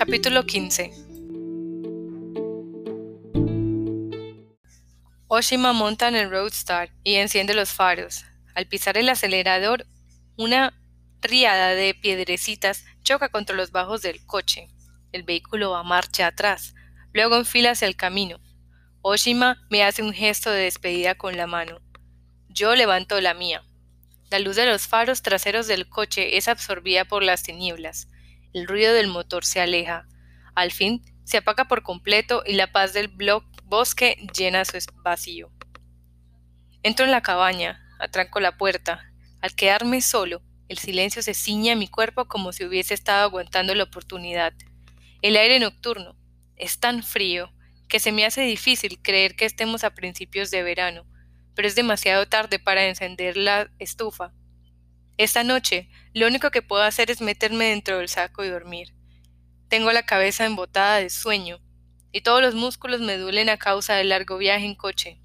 Capítulo 15 Oshima monta en el Roadstar y enciende los faros. Al pisar el acelerador, una riada de piedrecitas choca contra los bajos del coche. El vehículo va marcha atrás, luego enfila hacia el camino. Oshima me hace un gesto de despedida con la mano. Yo levanto la mía. La luz de los faros traseros del coche es absorbida por las tinieblas. El ruido del motor se aleja. Al fin se apaga por completo y la paz del bosque llena su vacío. Entro en la cabaña, atranco la puerta. Al quedarme solo, el silencio se ciña a mi cuerpo como si hubiese estado aguantando la oportunidad. El aire nocturno es tan frío que se me hace difícil creer que estemos a principios de verano pero es demasiado tarde para encender la estufa. Esta noche, lo único que puedo hacer es meterme dentro del saco y dormir. Tengo la cabeza embotada de sueño, y todos los músculos me duelen a causa del largo viaje en coche.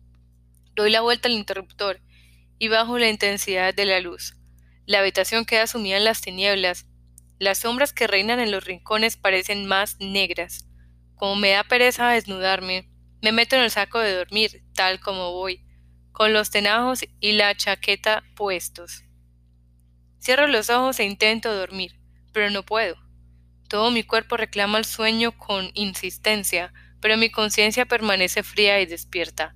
Doy la vuelta al interruptor y bajo la intensidad de la luz. La habitación queda sumida en las tinieblas. Las sombras que reinan en los rincones parecen más negras. Como me da pereza desnudarme, me meto en el saco de dormir, tal como voy, con los tenajos y la chaqueta puestos. Cierro los ojos e intento dormir, pero no puedo. Todo mi cuerpo reclama el sueño con insistencia, pero mi conciencia permanece fría y despierta.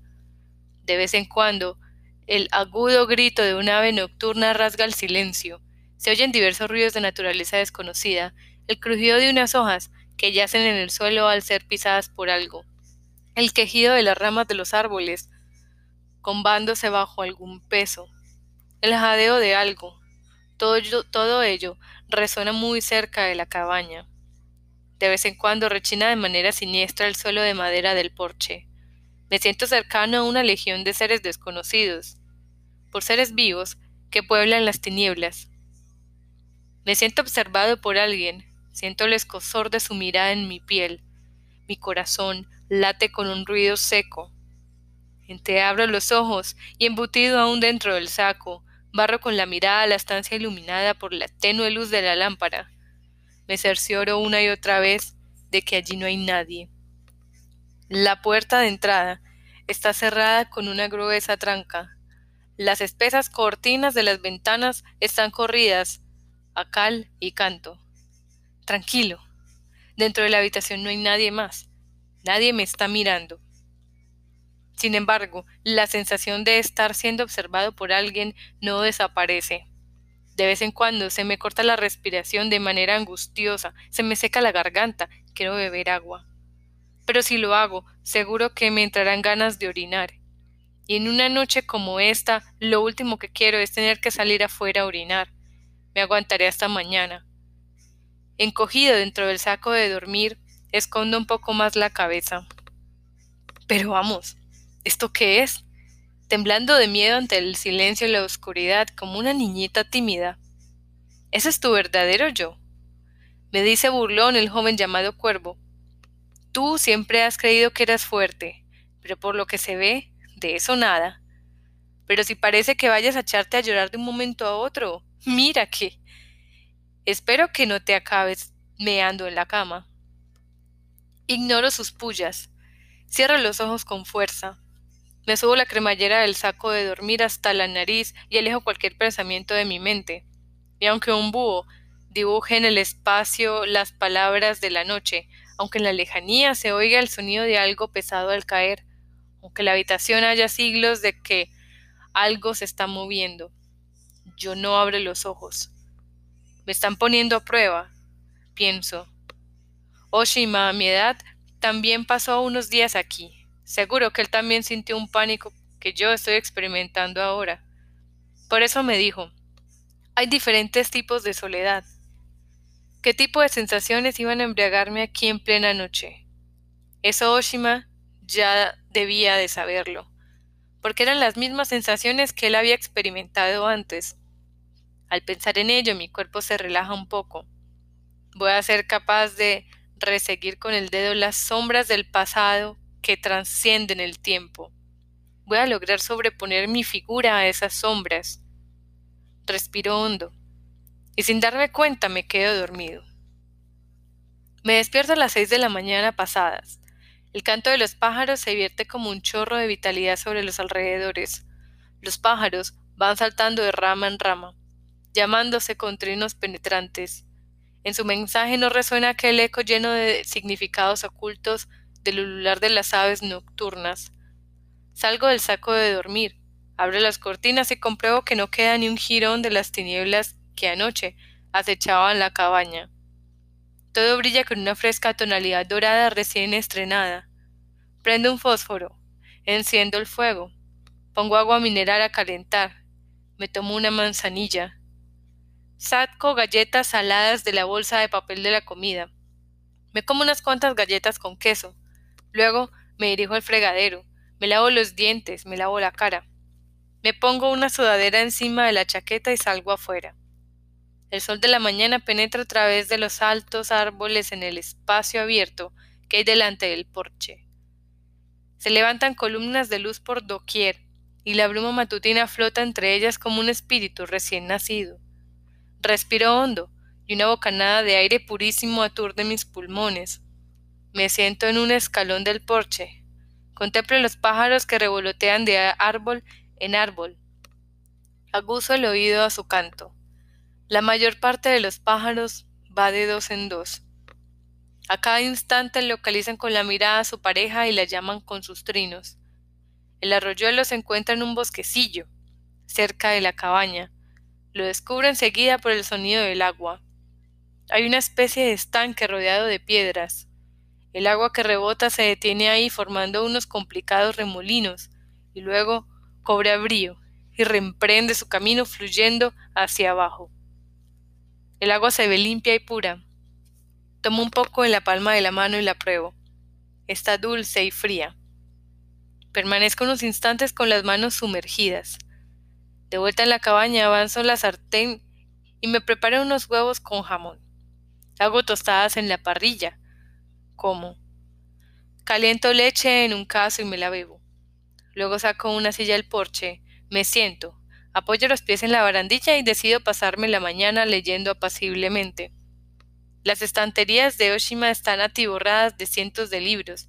De vez en cuando, el agudo grito de un ave nocturna rasga el silencio. Se oyen diversos ruidos de naturaleza desconocida, el crujido de unas hojas que yacen en el suelo al ser pisadas por algo, el quejido de las ramas de los árboles, combándose bajo algún peso, el jadeo de algo. Todo ello, resuena muy cerca de la cabaña. De vez en cuando rechina de manera siniestra el suelo de madera del porche. Me siento cercano a una legión de seres desconocidos, por seres vivos que pueblan las tinieblas. Me siento observado por alguien, siento el escosor de su mirada en mi piel. Mi corazón late con un ruido seco, abro los ojos y embutido aún dentro del saco, barro con la mirada la estancia iluminada por la tenue luz de la lámpara. Me cercioro una y otra vez de que allí no hay nadie. La puerta de entrada está cerrada con una gruesa tranca. Las espesas cortinas de las ventanas están corridas a cal y canto. Tranquilo. Dentro de la habitación no hay nadie más. Nadie me está mirando. Sin embargo, la sensación de estar siendo observado por alguien no desaparece. De vez en cuando se me corta la respiración de manera angustiosa, se me seca la garganta, quiero beber agua. Pero si lo hago, seguro que me entrarán ganas de orinar. Y en una noche como esta, lo último que quiero es tener que salir afuera a orinar. Me aguantaré hasta mañana. Encogido dentro del saco de dormir, escondo un poco más la cabeza. Pero vamos, ¿Esto qué es? Temblando de miedo ante el silencio y la oscuridad como una niñita tímida. ¿Ese es tu verdadero yo? Me dice burlón el joven llamado Cuervo. Tú siempre has creído que eras fuerte, pero por lo que se ve, de eso nada. Pero si parece que vayas a echarte a llorar de un momento a otro, mira que. Espero que no te acabes meando en la cama. Ignoro sus pullas. Cierra los ojos con fuerza. Me subo la cremallera del saco de dormir hasta la nariz y alejo cualquier pensamiento de mi mente. Y aunque un búho dibuje en el espacio las palabras de la noche, aunque en la lejanía se oiga el sonido de algo pesado al caer, aunque la habitación haya siglos de que algo se está moviendo, yo no abro los ojos. Me están poniendo a prueba, pienso. Oshima, a mi edad, también pasó unos días aquí. Seguro que él también sintió un pánico que yo estoy experimentando ahora. Por eso me dijo, hay diferentes tipos de soledad. ¿Qué tipo de sensaciones iban a embriagarme aquí en plena noche? Eso Oshima ya debía de saberlo, porque eran las mismas sensaciones que él había experimentado antes. Al pensar en ello mi cuerpo se relaja un poco. Voy a ser capaz de reseguir con el dedo las sombras del pasado que trascienden el tiempo. Voy a lograr sobreponer mi figura a esas sombras. Respiro hondo y sin darme cuenta me quedo dormido. Me despierto a las seis de la mañana pasadas. El canto de los pájaros se vierte como un chorro de vitalidad sobre los alrededores. Los pájaros van saltando de rama en rama, llamándose con trinos penetrantes. En su mensaje no resuena aquel eco lleno de significados ocultos del ulular de las aves nocturnas. Salgo del saco de dormir, abro las cortinas y compruebo que no queda ni un jirón de las tinieblas que anoche acechaban la cabaña. Todo brilla con una fresca tonalidad dorada recién estrenada. Prendo un fósforo, enciendo el fuego, pongo agua mineral a calentar, me tomo una manzanilla, saco galletas saladas de la bolsa de papel de la comida, me como unas cuantas galletas con queso, luego me dirijo al fregadero, me lavo los dientes, me lavo la cara, me pongo una sudadera encima de la chaqueta y salgo afuera. El sol de la mañana penetra a través de los altos árboles en el espacio abierto que hay delante del porche. Se levantan columnas de luz por doquier, y la bruma matutina flota entre ellas como un espíritu recién nacido. Respiro hondo, y una bocanada de aire purísimo aturde mis pulmones. Me siento en un escalón del porche. Contemplo los pájaros que revolotean de árbol en árbol. Aguzo el oído a su canto. La mayor parte de los pájaros va de dos en dos. A cada instante localizan con la mirada a su pareja y la llaman con sus trinos. El arroyuelo se encuentra en un bosquecillo, cerca de la cabaña. Lo descubre enseguida por el sonido del agua. Hay una especie de estanque rodeado de piedras. El agua que rebota se detiene ahí formando unos complicados remolinos y luego cobra brío y reemprende su camino fluyendo hacia abajo. El agua se ve limpia y pura. Tomo un poco en la palma de la mano y la pruebo. Está dulce y fría. Permanezco unos instantes con las manos sumergidas. De vuelta en la cabaña avanzo la sartén y me preparo unos huevos con jamón. Hago tostadas en la parrilla. Caliento leche en un caso y me la bebo. Luego saco una silla del porche, me siento, Apoyo los pies en la barandilla y decido pasarme la mañana leyendo apaciblemente. Las estanterías de Oshima están atiborradas de cientos de libros.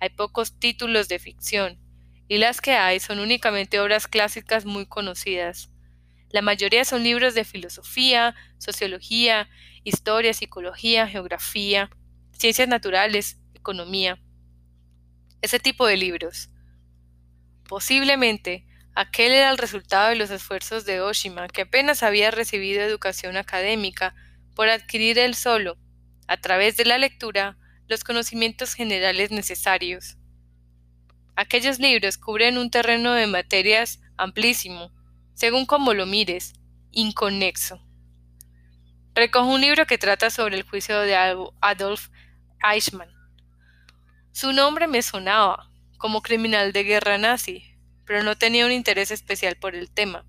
Hay pocos títulos de ficción, y las que hay son únicamente obras clásicas muy conocidas. La mayoría son libros de filosofía, sociología, historia, psicología, geografía, ciencias naturales, economía. Ese tipo de libros. Posiblemente Aquel era el resultado de los esfuerzos de Oshima, que apenas había recibido educación académica, por adquirir él solo, a través de la lectura, los conocimientos generales necesarios. Aquellos libros cubren un terreno de materias amplísimo, según como lo mires, inconexo. Recojo un libro que trata sobre el juicio de Adolf Eichmann. Su nombre me sonaba, como criminal de guerra nazi, pero no tenía un interés especial por el tema.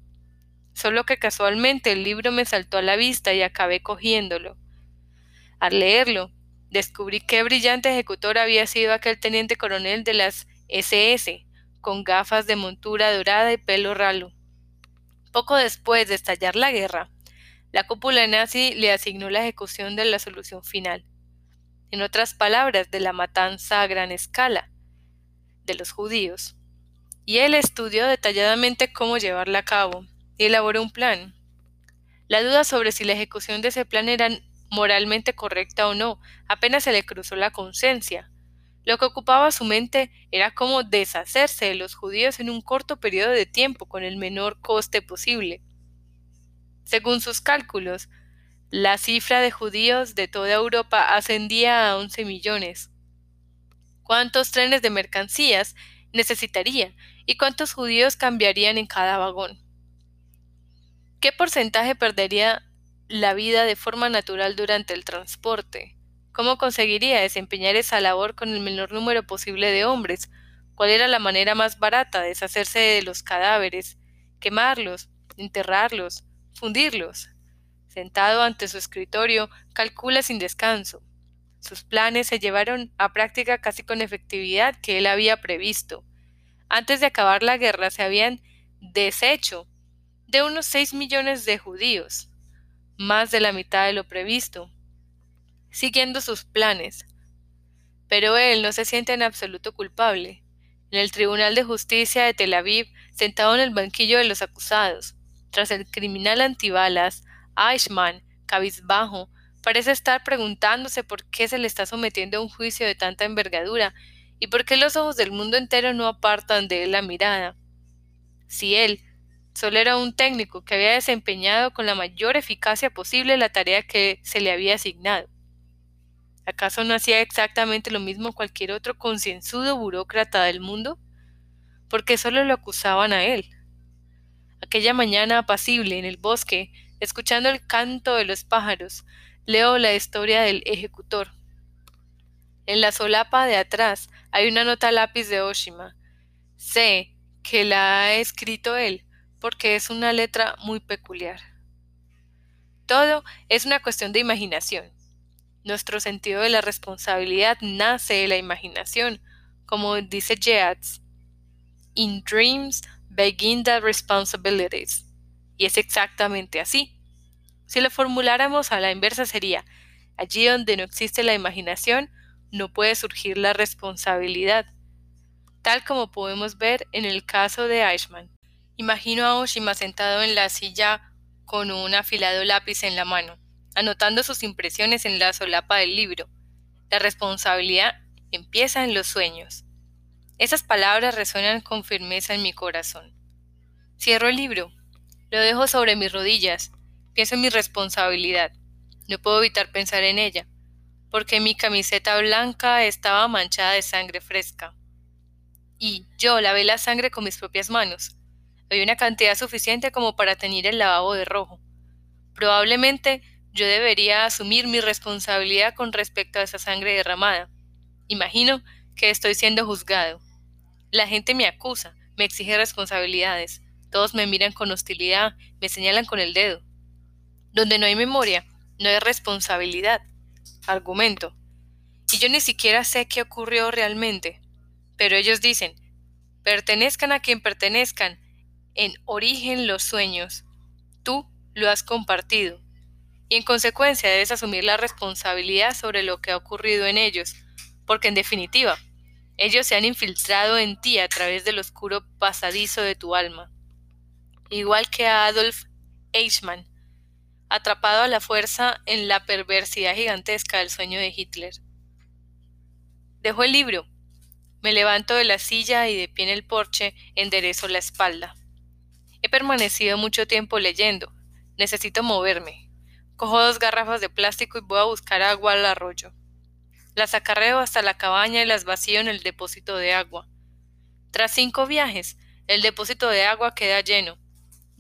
Solo que casualmente el libro me saltó a la vista y acabé cogiéndolo. Al leerlo, descubrí qué brillante ejecutor había sido aquel teniente coronel de las SS, con gafas de montura dorada y pelo ralo. Poco después de estallar la guerra, la cúpula nazi le asignó la ejecución de la solución final. En otras palabras, de la matanza a gran escala de los judíos y él estudió detalladamente cómo llevarla a cabo y elaboró un plan. La duda sobre si la ejecución de ese plan era moralmente correcta o no apenas se le cruzó la conciencia. Lo que ocupaba su mente era cómo deshacerse de los judíos en un corto periodo de tiempo con el menor coste posible. Según sus cálculos, la cifra de judíos de toda Europa ascendía a 11 millones. ¿Cuántos trenes de mercancías necesitaría y cuántos judíos cambiarían en cada vagón. ¿Qué porcentaje perdería la vida de forma natural durante el transporte? ¿Cómo conseguiría desempeñar esa labor con el menor número posible de hombres? ¿Cuál era la manera más barata de deshacerse de los cadáveres? Quemarlos, enterrarlos, fundirlos. Sentado ante su escritorio, calcula sin descanso. Sus planes se llevaron a práctica casi con efectividad que él había previsto. Antes de acabar la guerra se habían deshecho de unos seis millones de judíos, más de la mitad de lo previsto. siguiendo sus planes. Pero él no se siente en absoluto culpable. En el Tribunal de Justicia de Tel Aviv, sentado en el banquillo de los acusados, tras el criminal antibalas, Eichmann, cabizbajo, parece estar preguntándose por qué se le está sometiendo a un juicio de tanta envergadura y por qué los ojos del mundo entero no apartan de él la mirada. Si él solo era un técnico que había desempeñado con la mayor eficacia posible la tarea que se le había asignado. ¿Acaso no hacía exactamente lo mismo cualquier otro concienzudo burócrata del mundo? Porque solo lo acusaban a él. Aquella mañana apacible en el bosque, escuchando el canto de los pájaros, leo la historia del ejecutor. En la solapa de atrás hay una nota lápiz de Oshima. Sé que la ha escrito él, porque es una letra muy peculiar. Todo es una cuestión de imaginación. Nuestro sentido de la responsabilidad nace de la imaginación, como dice Yeats. In dreams begin the responsibilities. Y es exactamente así. Si lo formuláramos a la inversa sería, allí donde no existe la imaginación, no puede surgir la responsabilidad, tal como podemos ver en el caso de Eichmann. Imagino a Oshima sentado en la silla con un afilado lápiz en la mano, anotando sus impresiones en la solapa del libro. La responsabilidad empieza en los sueños. Esas palabras resuenan con firmeza en mi corazón. Cierro el libro, lo dejo sobre mis rodillas, pienso en mi responsabilidad. No puedo evitar pensar en ella, porque mi camiseta blanca estaba manchada de sangre fresca. Y yo lavé la sangre con mis propias manos. Había una cantidad suficiente como para teñir el lavabo de rojo. Probablemente yo debería asumir mi responsabilidad con respecto a esa sangre derramada. Imagino que estoy siendo juzgado. La gente me acusa, me exige responsabilidades. Todos me miran con hostilidad, me señalan con el dedo. Donde no hay memoria, no hay responsabilidad. Argumento. Y yo ni siquiera sé qué ocurrió realmente. Pero ellos dicen, pertenezcan a quien pertenezcan, en origen los sueños. Tú lo has compartido. Y en consecuencia debes asumir la responsabilidad sobre lo que ha ocurrido en ellos, porque en definitiva, ellos se han infiltrado en ti a través del oscuro pasadizo de tu alma. Igual que a Adolf Eichmann, atrapado a la fuerza en la perversidad gigantesca del sueño de Hitler. Dejo el libro. Me levanto de la silla y de pie en el porche enderezo la espalda. He permanecido mucho tiempo leyendo. Necesito moverme. Cojo dos garrafas de plástico y voy a buscar agua al arroyo. Las acarreo hasta la cabaña y las vacío en el depósito de agua. Tras cinco viajes, el depósito de agua queda lleno.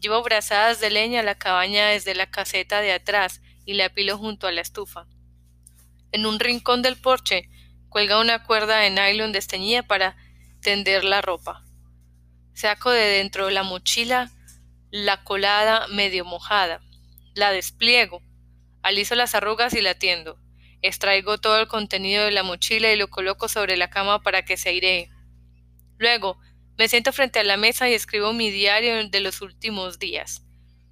Llevo brazadas de leña a la cabaña desde la caseta de atrás y la apilo junto a la estufa. En un rincón del porche cuelga una cuerda de nylon desteñida para tender la ropa. Saco de dentro de la mochila la colada medio mojada. La despliego. Aliso las arrugas y la tiendo. Extraigo todo el contenido de la mochila y lo coloco sobre la cama para que se airee. Luego, me siento frente a la mesa y escribo mi diario de los últimos días.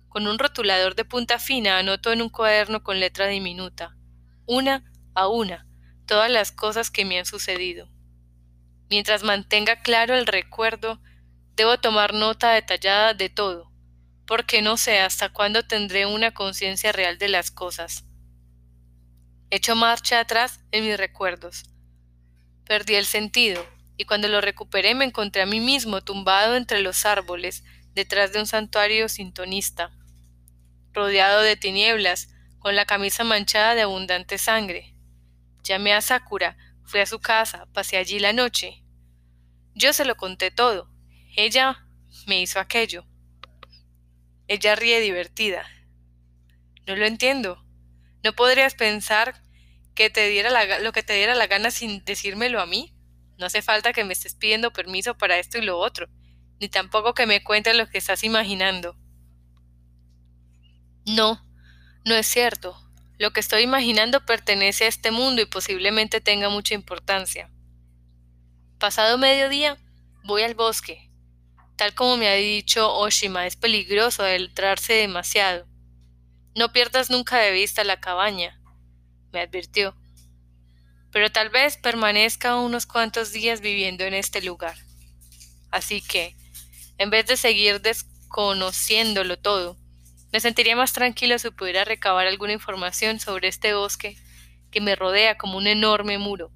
Con un rotulador de punta fina anoto en un cuaderno con letra diminuta, una a una, todas las cosas que me han sucedido. Mientras mantenga claro el recuerdo, Debo tomar nota detallada de todo, porque no sé hasta cuándo tendré una conciencia real de las cosas. Echo marcha atrás en mis recuerdos. Perdí el sentido, y cuando lo recuperé me encontré a mí mismo tumbado entre los árboles, detrás de un santuario sintonista, rodeado de tinieblas, con la camisa manchada de abundante sangre. Llamé a Sakura, fui a su casa, pasé allí la noche. Yo se lo conté todo, ella me hizo aquello. Ella ríe divertida. No lo entiendo. ¿No podrías pensar que te diera lo que te diera la gana sin decírmelo a mí? No hace falta que me estés pidiendo permiso para esto y lo otro, ni tampoco que me cuentes lo que estás imaginando. No, no es cierto. Lo que estoy imaginando pertenece a este mundo y posiblemente tenga mucha importancia. Pasado mediodía, voy al bosque, Tal como me ha dicho Oshima, es peligroso adentrarse demasiado. No pierdas nunca de vista la cabaña. me advirtió. Pero tal vez permanezca unos cuantos días viviendo en este lugar. Así que, en vez de seguir desconociéndolo todo, me sentiría más tranquilo si pudiera recabar alguna información sobre este bosque que me rodea como un enorme muro.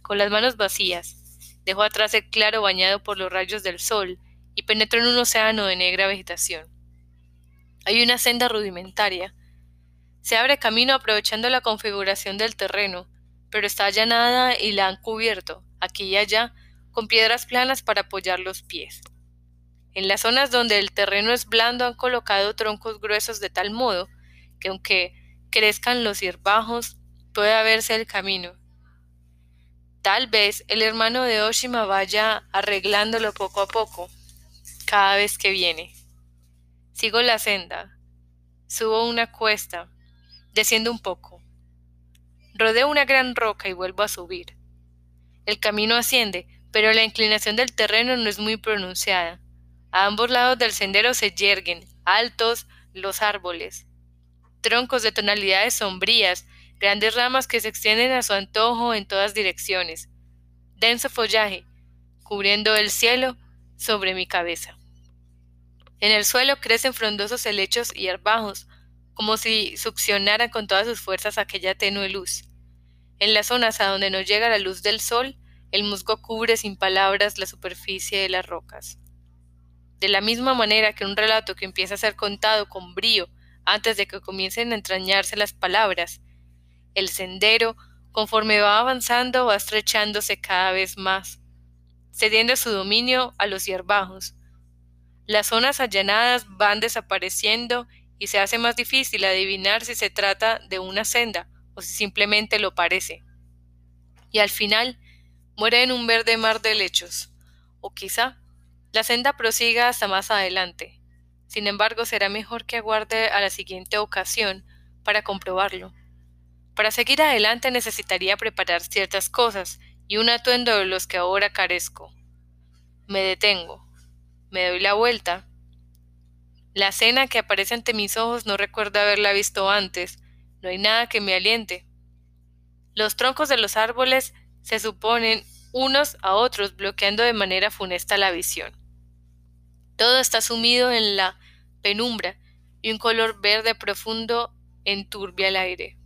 Con las manos vacías, dejo atrás el claro bañado por los rayos del sol y penetro en un océano de negra vegetación. Hay una senda rudimentaria. Se abre camino aprovechando la configuración del terreno, pero está allanada y la han cubierto, aquí y allá, con piedras planas para apoyar los pies. En las zonas donde el terreno es blando han colocado troncos gruesos de tal modo que aunque crezcan los hierbajos, pueda verse el camino. Tal vez el hermano de Oshima vaya arreglándolo poco a poco, cada vez que viene. Sigo la senda, subo una cuesta, desciendo un poco. Rodeo una gran roca y vuelvo a subir. El camino asciende, pero la inclinación del terreno no es muy pronunciada. A ambos lados del sendero se yerguen, altos, los árboles. Troncos de tonalidades sombrías, grandes ramas que se extienden a su antojo en todas direcciones. Denso follaje, cubriendo el cielo sobre mi cabeza. En el suelo crecen frondosos helechos y herbajos, como si succionaran con todas sus fuerzas aquella tenue luz. En las zonas a donde no llega la luz del sol, el musgo cubre sin palabras la superficie de las rocas. De la misma manera que un relato que empieza a ser contado con brío antes de que comiencen a entrañarse las palabras, el sendero, conforme va avanzando, va estrechándose cada vez más, cediendo su dominio a los hierbajos. Las zonas allanadas van desapareciendo y se hace más difícil adivinar si se trata de una senda o si simplemente lo parece. Y al final muere en un verde mar de lechos, o quizá la senda prosiga hasta más adelante. Sin embargo, será mejor que aguarde a la siguiente ocasión para comprobarlo. Para seguir adelante necesitaría preparar ciertas cosas y un atuendo de los que ahora carezco. Me detengo, me doy la vuelta. La escena que aparece ante mis ojos no recuerdo haberla visto antes, no hay nada que me aliente. Los troncos de los árboles se suponen unos a otros bloqueando de manera funesta la visión. Todo está sumido en la penumbra y un color verde profundo enturbia el aire.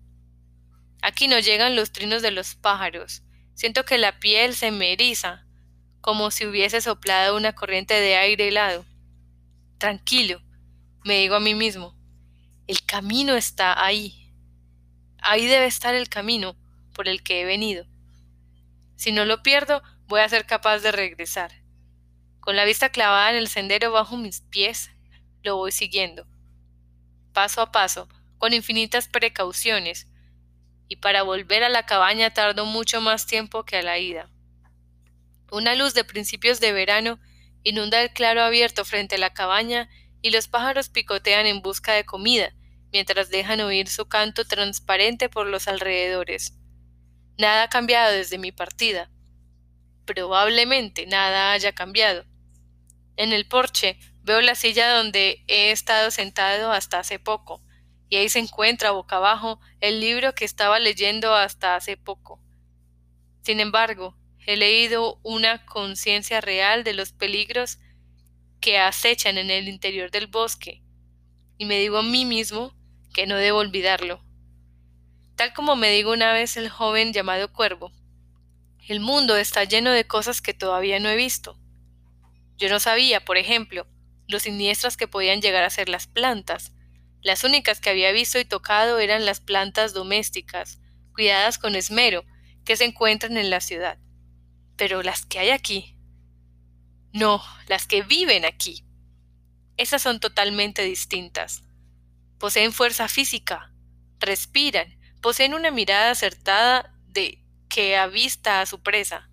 Aquí no llegan los trinos de los pájaros. Siento que la piel se me eriza, como si hubiese soplado una corriente de aire helado. Tranquilo, me digo a mí mismo. El camino está ahí. Ahí debe estar el camino por el que he venido. Si no lo pierdo, voy a ser capaz de regresar. Con la vista clavada en el sendero bajo mis pies, lo voy siguiendo, paso a paso, con infinitas precauciones, y para volver a la cabaña tardo mucho más tiempo que a la ida. Una luz de principios de verano inunda el claro abierto frente a la cabaña y los pájaros picotean en busca de comida, mientras dejan oír su canto transparente por los alrededores. Nada ha cambiado desde mi partida. Probablemente nada haya cambiado. En el porche veo la silla donde he estado sentado hasta hace poco, y ahí se encuentra boca abajo el libro que estaba leyendo hasta hace poco. Sin embargo, he leído una conciencia real de los peligros que acechan en el interior del bosque, y me digo a mí mismo que no debo olvidarlo. Tal como me dijo una vez el joven llamado Cuervo, el mundo está lleno de cosas que todavía no he visto. Yo no sabía, por ejemplo, lo siniestras que podían llegar a ser las plantas. Las únicas que había visto y tocado eran las plantas domésticas, cuidadas con esmero, que se encuentran en la ciudad. Pero las que hay aquí. No, las que viven aquí. Esas son totalmente distintas. Poseen fuerza física, respiran, poseen una mirada acertada de que avista a su presa,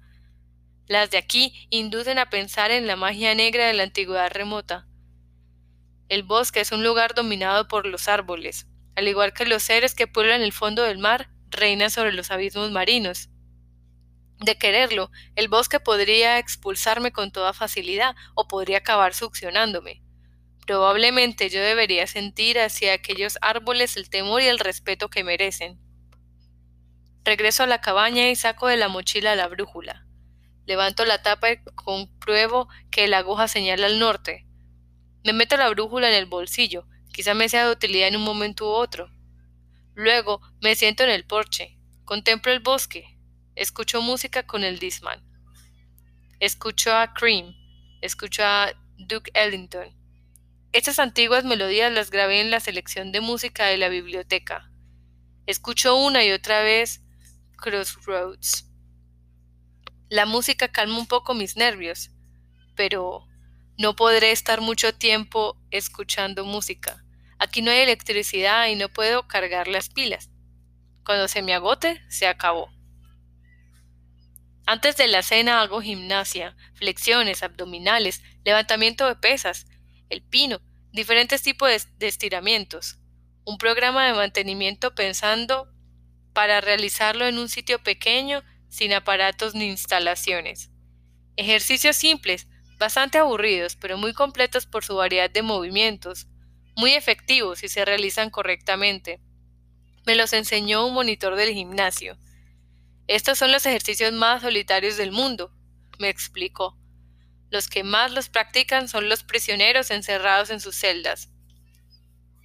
las de aquí inducen a pensar en la magia negra de la antigüedad remota. El bosque es un lugar dominado por los árboles, al igual que los seres que pueblan el fondo del mar, reinan sobre los abismos marinos. De quererlo, el bosque podría expulsarme con toda facilidad o podría acabar succionándome. Probablemente yo debería sentir hacia aquellos árboles el temor y el respeto que merecen. Regreso a la cabaña y saco de la mochila la brújula. Levanto la tapa y compruebo que la aguja señala al norte. Me meto la brújula en el bolsillo, quizá me sea de utilidad en un momento u otro. Luego me siento en el porche, contemplo el bosque, escucho música con el Disman. Escucho a Cream, escucho a Duke Ellington. Estas antiguas melodías las grabé en la selección de música de la biblioteca. Escucho una y otra vez Crossroads. La música calma un poco mis nervios, pero no podré estar mucho tiempo escuchando música. Aquí no hay electricidad y no puedo cargar las pilas. Cuando se me agote, se acabó. Antes de la cena hago gimnasia, flexiones, abdominales, levantamiento de pesas, el pino, diferentes tipos de, estiramientos. Un programa de mantenimiento pensando para realizarlo en un sitio pequeño, sin aparatos ni instalaciones. Ejercicios simples, bastante aburridos, pero muy completos por su variedad de movimientos, muy efectivos si se realizan correctamente. Me los enseñó un monitor del gimnasio. Estos son los ejercicios más solitarios del mundo, me explicó. Los que más los practican son los prisioneros encerrados en sus celdas.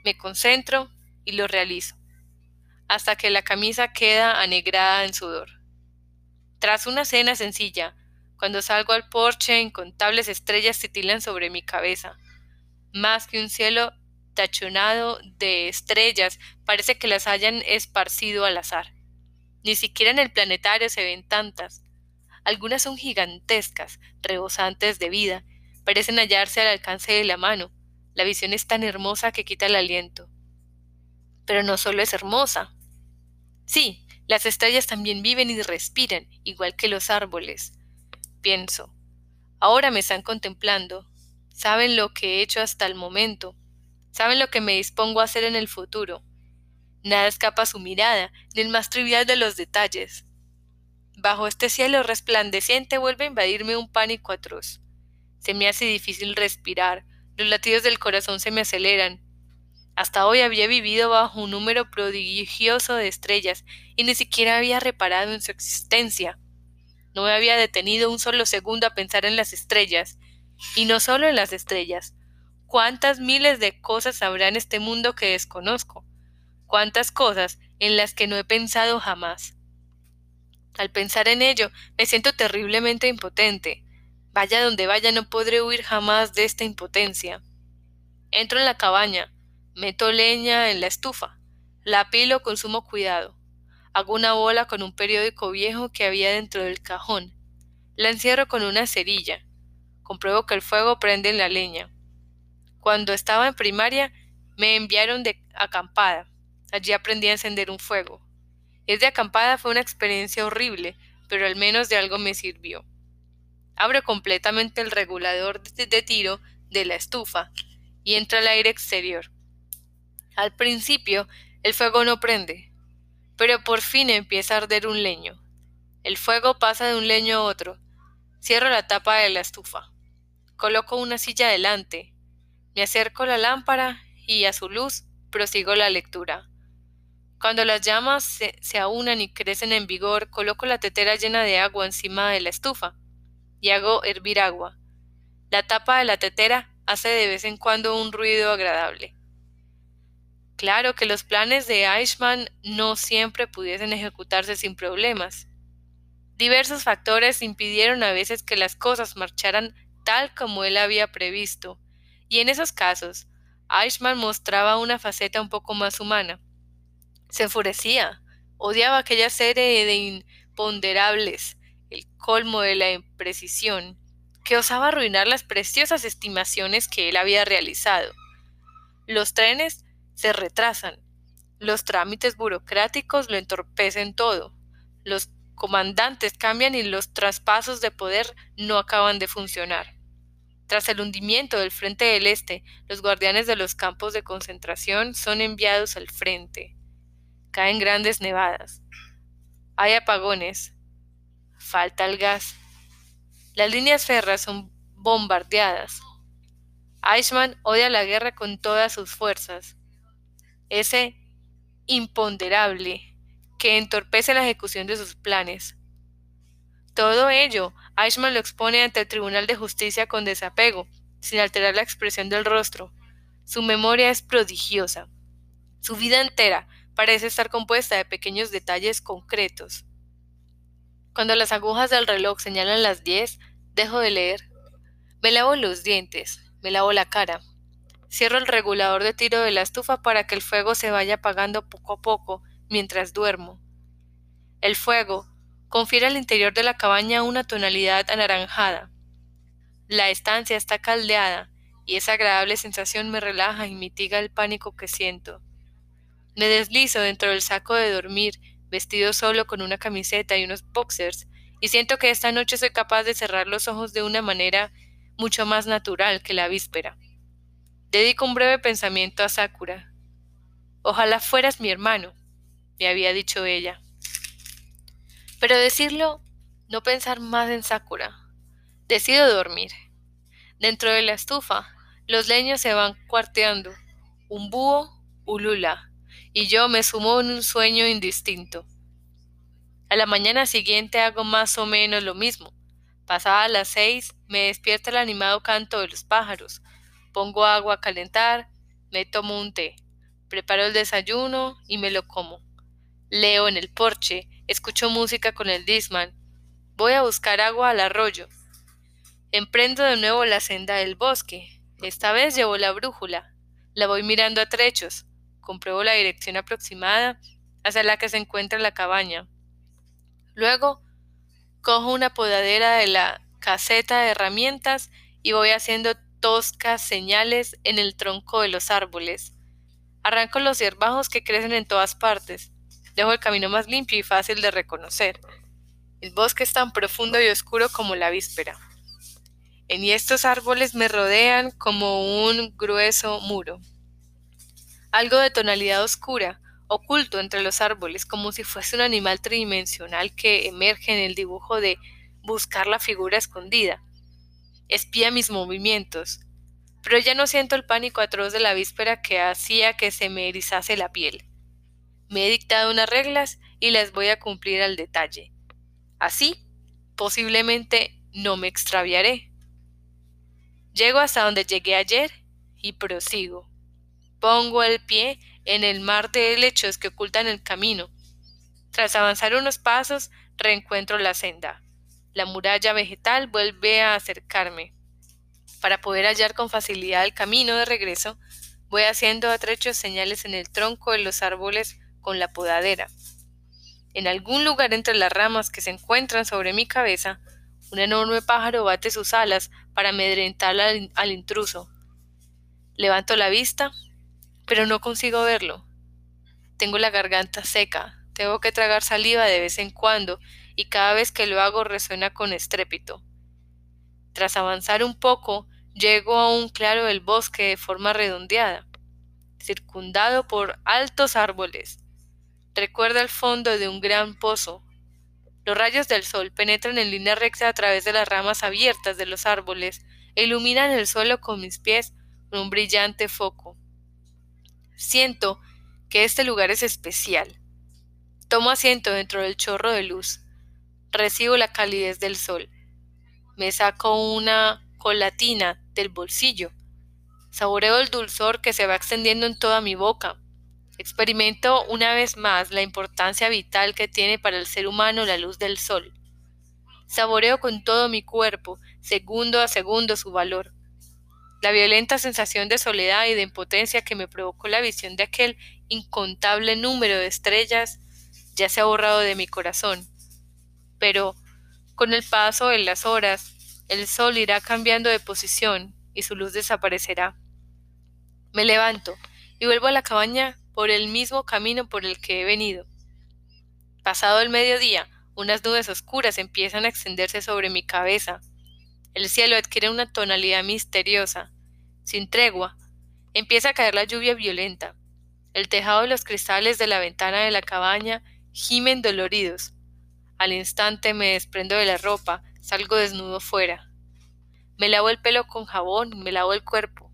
Me concentro y lo realizo, hasta que la camisa queda anegrada en sudor. Tras una cena sencilla, cuando salgo al porche, incontables estrellas titilan sobre mi cabeza. Más que un cielo tachonado de estrellas, parece que las hayan esparcido al azar. Ni siquiera en el planetario se ven tantas. Algunas son gigantescas, rebosantes de vida, parecen hallarse al alcance de la mano. La visión es tan hermosa que quita el aliento. Pero no solo es hermosa. Sí, las estrellas también viven y respiran, igual que los árboles. Pienso, ahora me están contemplando, saben lo que he hecho hasta el momento, saben lo que me dispongo a hacer en el futuro. Nada escapa a su mirada, ni el más trivial de los detalles. Bajo este cielo resplandeciente vuelve a invadirme un pánico atroz. Se me hace difícil respirar, los latidos del corazón se me aceleran. Hasta hoy había vivido bajo un número prodigioso de estrellas y ni siquiera había reparado en su existencia. No me había detenido un solo segundo a pensar en las estrellas, y no solo en las estrellas, cuántas miles de cosas habrá en este mundo que desconozco, cuántas cosas en las que no he pensado jamás. Al pensar en ello, me siento terriblemente impotente. Vaya donde vaya, no podré huir jamás de esta impotencia. Entro en la cabaña, meto leña en la estufa, la apilo con sumo cuidado. Hago una bola con un periódico viejo que había dentro del cajón. La encierro con una cerilla. Compruebo que el fuego prende en la leña. Cuando estaba en primaria, me enviaron de acampada. Allí aprendí a encender un fuego. Ir de acampada fue una experiencia horrible, pero al menos de algo me sirvió. Abro completamente el regulador de tiro de la estufa y entra el aire exterior. Al principio, el fuego no prende, pero por fin empieza a arder un leño. El fuego pasa de un leño a otro. Cierro la tapa de la estufa. Coloco una silla delante, me acerco a la lámpara y a su luz prosigo la lectura. Cuando las llamas se, se, aunan y crecen en vigor, coloco la tetera llena de agua encima de la estufa y hago hervir agua. La tapa de la tetera hace de vez en cuando un ruido agradable. Claro que los planes de Eichmann no siempre pudiesen ejecutarse sin problemas. Diversos factores impidieron a veces que las cosas marcharan tal como él había previsto, y en esos casos, Eichmann mostraba una faceta un poco más humana. Se enfurecía, odiaba aquella serie de imponderables, el colmo de la imprecisión, que osaba arruinar las preciosas estimaciones que él había realizado. Los trenes se retrasan, los trámites burocráticos lo entorpecen todo, los comandantes cambian y los traspasos de poder no acaban de funcionar. Tras el hundimiento del frente del Este, los guardianes de los campos de concentración son enviados al frente. Caen grandes nevadas. Hay apagones. Falta el gas. Las líneas férreas son bombardeadas. Eichmann odia la guerra con todas sus fuerzas. Ese imponderable que entorpece la ejecución de sus planes. Todo ello, Eichmann lo expone ante el Tribunal de Justicia con desapego, sin alterar la expresión del rostro. Su memoria es prodigiosa. Su vida entera parece estar compuesta de pequeños detalles concretos. Cuando las agujas del reloj señalan las diez, dejo de leer. Me lavo los dientes, me lavo la cara. Cierro el regulador de tiro de la estufa para que el fuego se vaya apagando poco a poco mientras duermo. El fuego confiere al interior de la cabaña una tonalidad anaranjada. La estancia está caldeada y esa agradable sensación me relaja y mitiga el pánico que siento. Me deslizo dentro del saco de dormir, vestido solo con una camiseta y unos boxers, y siento que esta noche soy capaz de cerrar los ojos de una manera mucho más natural que la víspera. Dedico un breve pensamiento a Sakura. Ojalá fueras mi hermano, me había dicho ella. Pero decirlo, no pensar más en Sakura. Decido dormir. Dentro de la estufa, los leños se van cuarteando. Un búho ulula, y yo me sumo en un sueño indistinto. A la mañana siguiente hago más o menos lo mismo. Pasada las seis, me despierta el animado canto de los pájaros. Pongo agua a calentar, me tomo un té, preparo el desayuno y me lo como. Leo en el porche, escucho música con el disman. Voy a buscar agua al arroyo. Emprendo de nuevo la senda del bosque. Esta vez llevo la brújula. La voy mirando a trechos. Compruebo la dirección aproximada hacia la que se encuentra la cabaña. Luego, cojo una podadera de la caseta de herramientas y voy haciendo toscas señales en el tronco de los árboles. Arranco los hierbajos que crecen en todas partes. Dejo el camino más limpio y fácil de reconocer. El bosque es tan profundo y oscuro como la víspera. En estos árboles me rodean como un grueso muro. Algo de tonalidad oscura, oculto entre los árboles, como si fuese un animal tridimensional que emerge en el dibujo de buscar la figura escondida. Espía mis movimientos, pero ya no siento el pánico atroz de la víspera que hacía que se me erizase la piel. Me he dictado unas reglas y las voy a cumplir al detalle. Así, posiblemente no me extraviaré. Llego hasta donde llegué ayer y prosigo. Pongo el pie en el mar de helechos que ocultan el camino. Tras avanzar unos pasos, reencuentro la senda. La muralla vegetal vuelve a acercarme. Para poder hallar con facilidad el camino de regreso, voy haciendo a trechos señales en el tronco de los árboles con la podadera. En algún lugar entre las ramas que se encuentran sobre mi cabeza, un enorme pájaro bate sus alas para amedrentar al, al intruso. Levanto la vista pero no consigo verlo. Tengo la garganta seca, tengo que tragar saliva de vez en cuando y cada vez que lo hago resuena con estrépito. Tras avanzar un poco, llego a un claro del bosque de forma redondeada, circundado por altos árboles. Recuerda el fondo de un gran pozo. Los rayos del sol penetran en línea recta a través de las ramas abiertas de los árboles e iluminan el suelo con mis pies con un brillante foco. Siento que este lugar es especial. Tomo asiento dentro del chorro de luz. Recibo la calidez del sol. Me saco una colatina del bolsillo. Saboreo el dulzor que se va extendiendo en toda mi boca. Experimento una vez más la importancia vital que tiene para el ser humano la luz del sol. Saboreo con todo mi cuerpo, segundo a segundo, su valor. La violenta sensación de soledad y de impotencia que me provocó la visión de aquel incontable número de estrellas ya se ha borrado de mi corazón. Pero, con el paso de las horas, el sol irá cambiando de posición y su luz desaparecerá. Me levanto y vuelvo a la cabaña por el mismo camino por el que he venido. Pasado el mediodía, unas nubes oscuras empiezan a extenderse sobre mi cabeza, el cielo adquiere una tonalidad misteriosa. Sin tregua, empieza a caer la lluvia violenta. El tejado y los cristales de la ventana de la cabaña gimen doloridos. Al instante me desprendo de la ropa, salgo desnudo fuera. Me lavo el pelo con jabón, me lavo el cuerpo.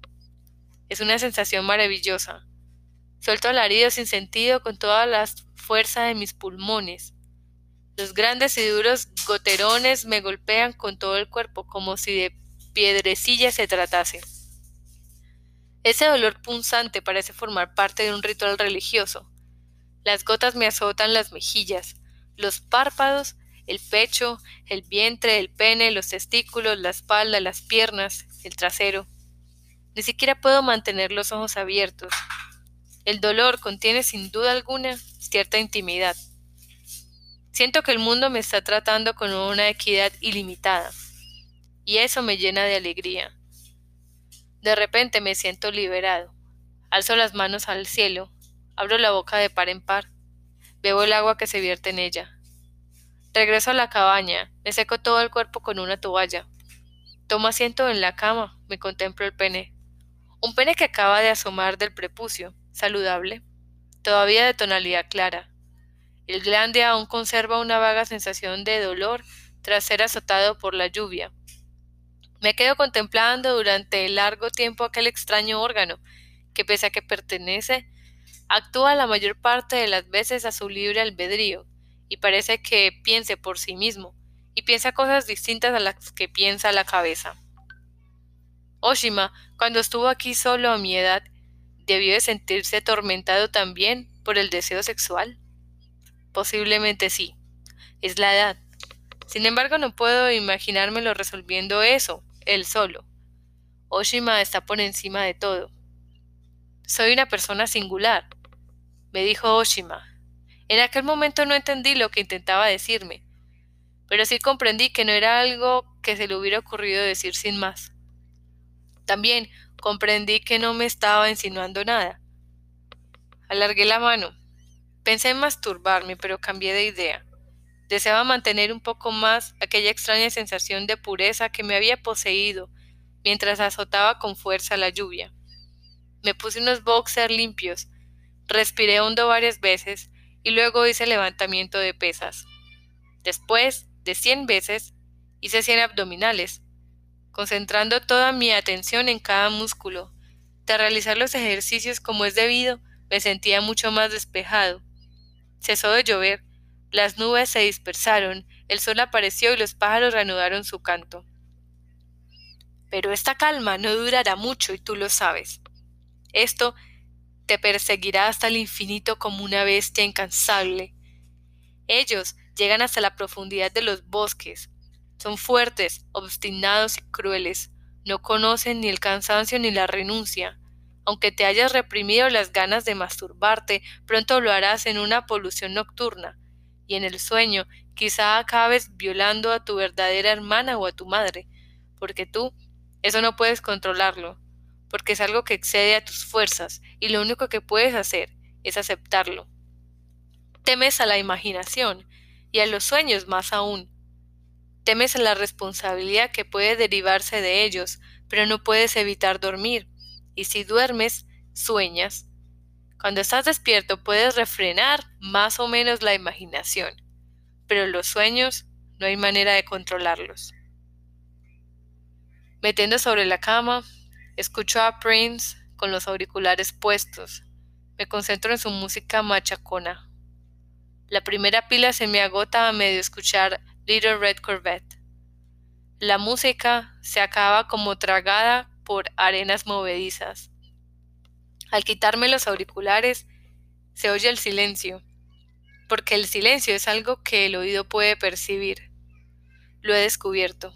Es una sensación maravillosa. Suelto alarido sin sentido con toda la fuerza de mis pulmones. Los grandes y duros goterones me golpean con todo el cuerpo como si de piedrecilla se tratase. Ese dolor punzante parece formar parte de un ritual religioso. Las gotas me azotan las mejillas, los párpados, el pecho, el vientre, el pene, los testículos, la espalda, las piernas, el trasero. Ni siquiera puedo mantener los ojos abiertos. El dolor contiene sin duda alguna cierta intimidad. Siento que el mundo me está tratando con una equidad ilimitada, y eso me llena de alegría. De repente me siento liberado. Alzo las manos al cielo, abro la boca de par en par, bebo el agua que se vierte en ella. Regreso a la cabaña, me seco todo el cuerpo con una toalla. Tomo asiento en la cama, me contemplo el pene. Un pene que acaba de asomar del prepucio, saludable, todavía de tonalidad clara. El glande aún conserva una vaga sensación de dolor tras ser azotado por la lluvia. Me quedo contemplando durante largo tiempo aquel extraño órgano, que pese a que pertenece, actúa la mayor parte de las veces a su libre albedrío, y parece que piense por sí mismo, y piensa cosas distintas a las que piensa la cabeza. Oshima, cuando estuvo aquí solo a mi edad, debió de sentirse atormentado también por el deseo sexual. Posiblemente sí. Es la edad. Sin embargo, no puedo imaginármelo resolviendo eso, él solo. Oshima está por encima de todo. Soy una persona singular, me dijo Oshima, en aquel momento no entendí lo que intentaba decirme, pero sí comprendí que no era algo que se le hubiera ocurrido decir sin más. También comprendí que no me estaba insinuando nada. Alargué la mano. Pensé en masturbarme, pero cambié de idea. Deseaba mantener un poco más aquella extraña sensación de pureza que me había poseído mientras azotaba con fuerza la lluvia. Me puse unos boxers limpios, respiré hondo varias veces y luego hice levantamiento de pesas. Después de cien veces hice cien abdominales, concentrando toda mi atención en cada músculo. De realizar los ejercicios como es debido, me sentía mucho más despejado. Cesó de llover, las nubes se dispersaron, el sol apareció y los pájaros reanudaron su canto. Pero esta calma no durará mucho y tú lo sabes. Esto te perseguirá hasta el infinito como una bestia incansable. Ellos llegan hasta la profundidad de los bosques. Son fuertes, obstinados y crueles. No conocen ni el cansancio ni la renuncia. Aunque te hayas reprimido las ganas de masturbarte, pronto lo harás en una polución nocturna, y en el sueño quizá acabes violando a tu verdadera hermana o a tu madre, porque tú eso no puedes controlarlo, porque es algo que excede a tus fuerzas y lo único que puedes hacer es aceptarlo. Temes a la imaginación y a los sueños más aún. Temes a la responsabilidad que puede derivarse de ellos, pero no puedes evitar dormir, y si duermes, sueñas. Cuando estás despierto puedes refrenar más o menos la imaginación, pero los sueños no hay manera de controlarlos. Metiendo sobre la cama, Escucho a Prince con los auriculares puestos. Me concentro en su música machacona. La primera pila se me agota a medio escuchar Little Red Corvette. La música se acaba como tragada por arenas movedizas. Al quitarme los auriculares, se oye el silencio, porque el silencio es algo que el oído puede percibir. Lo he descubierto.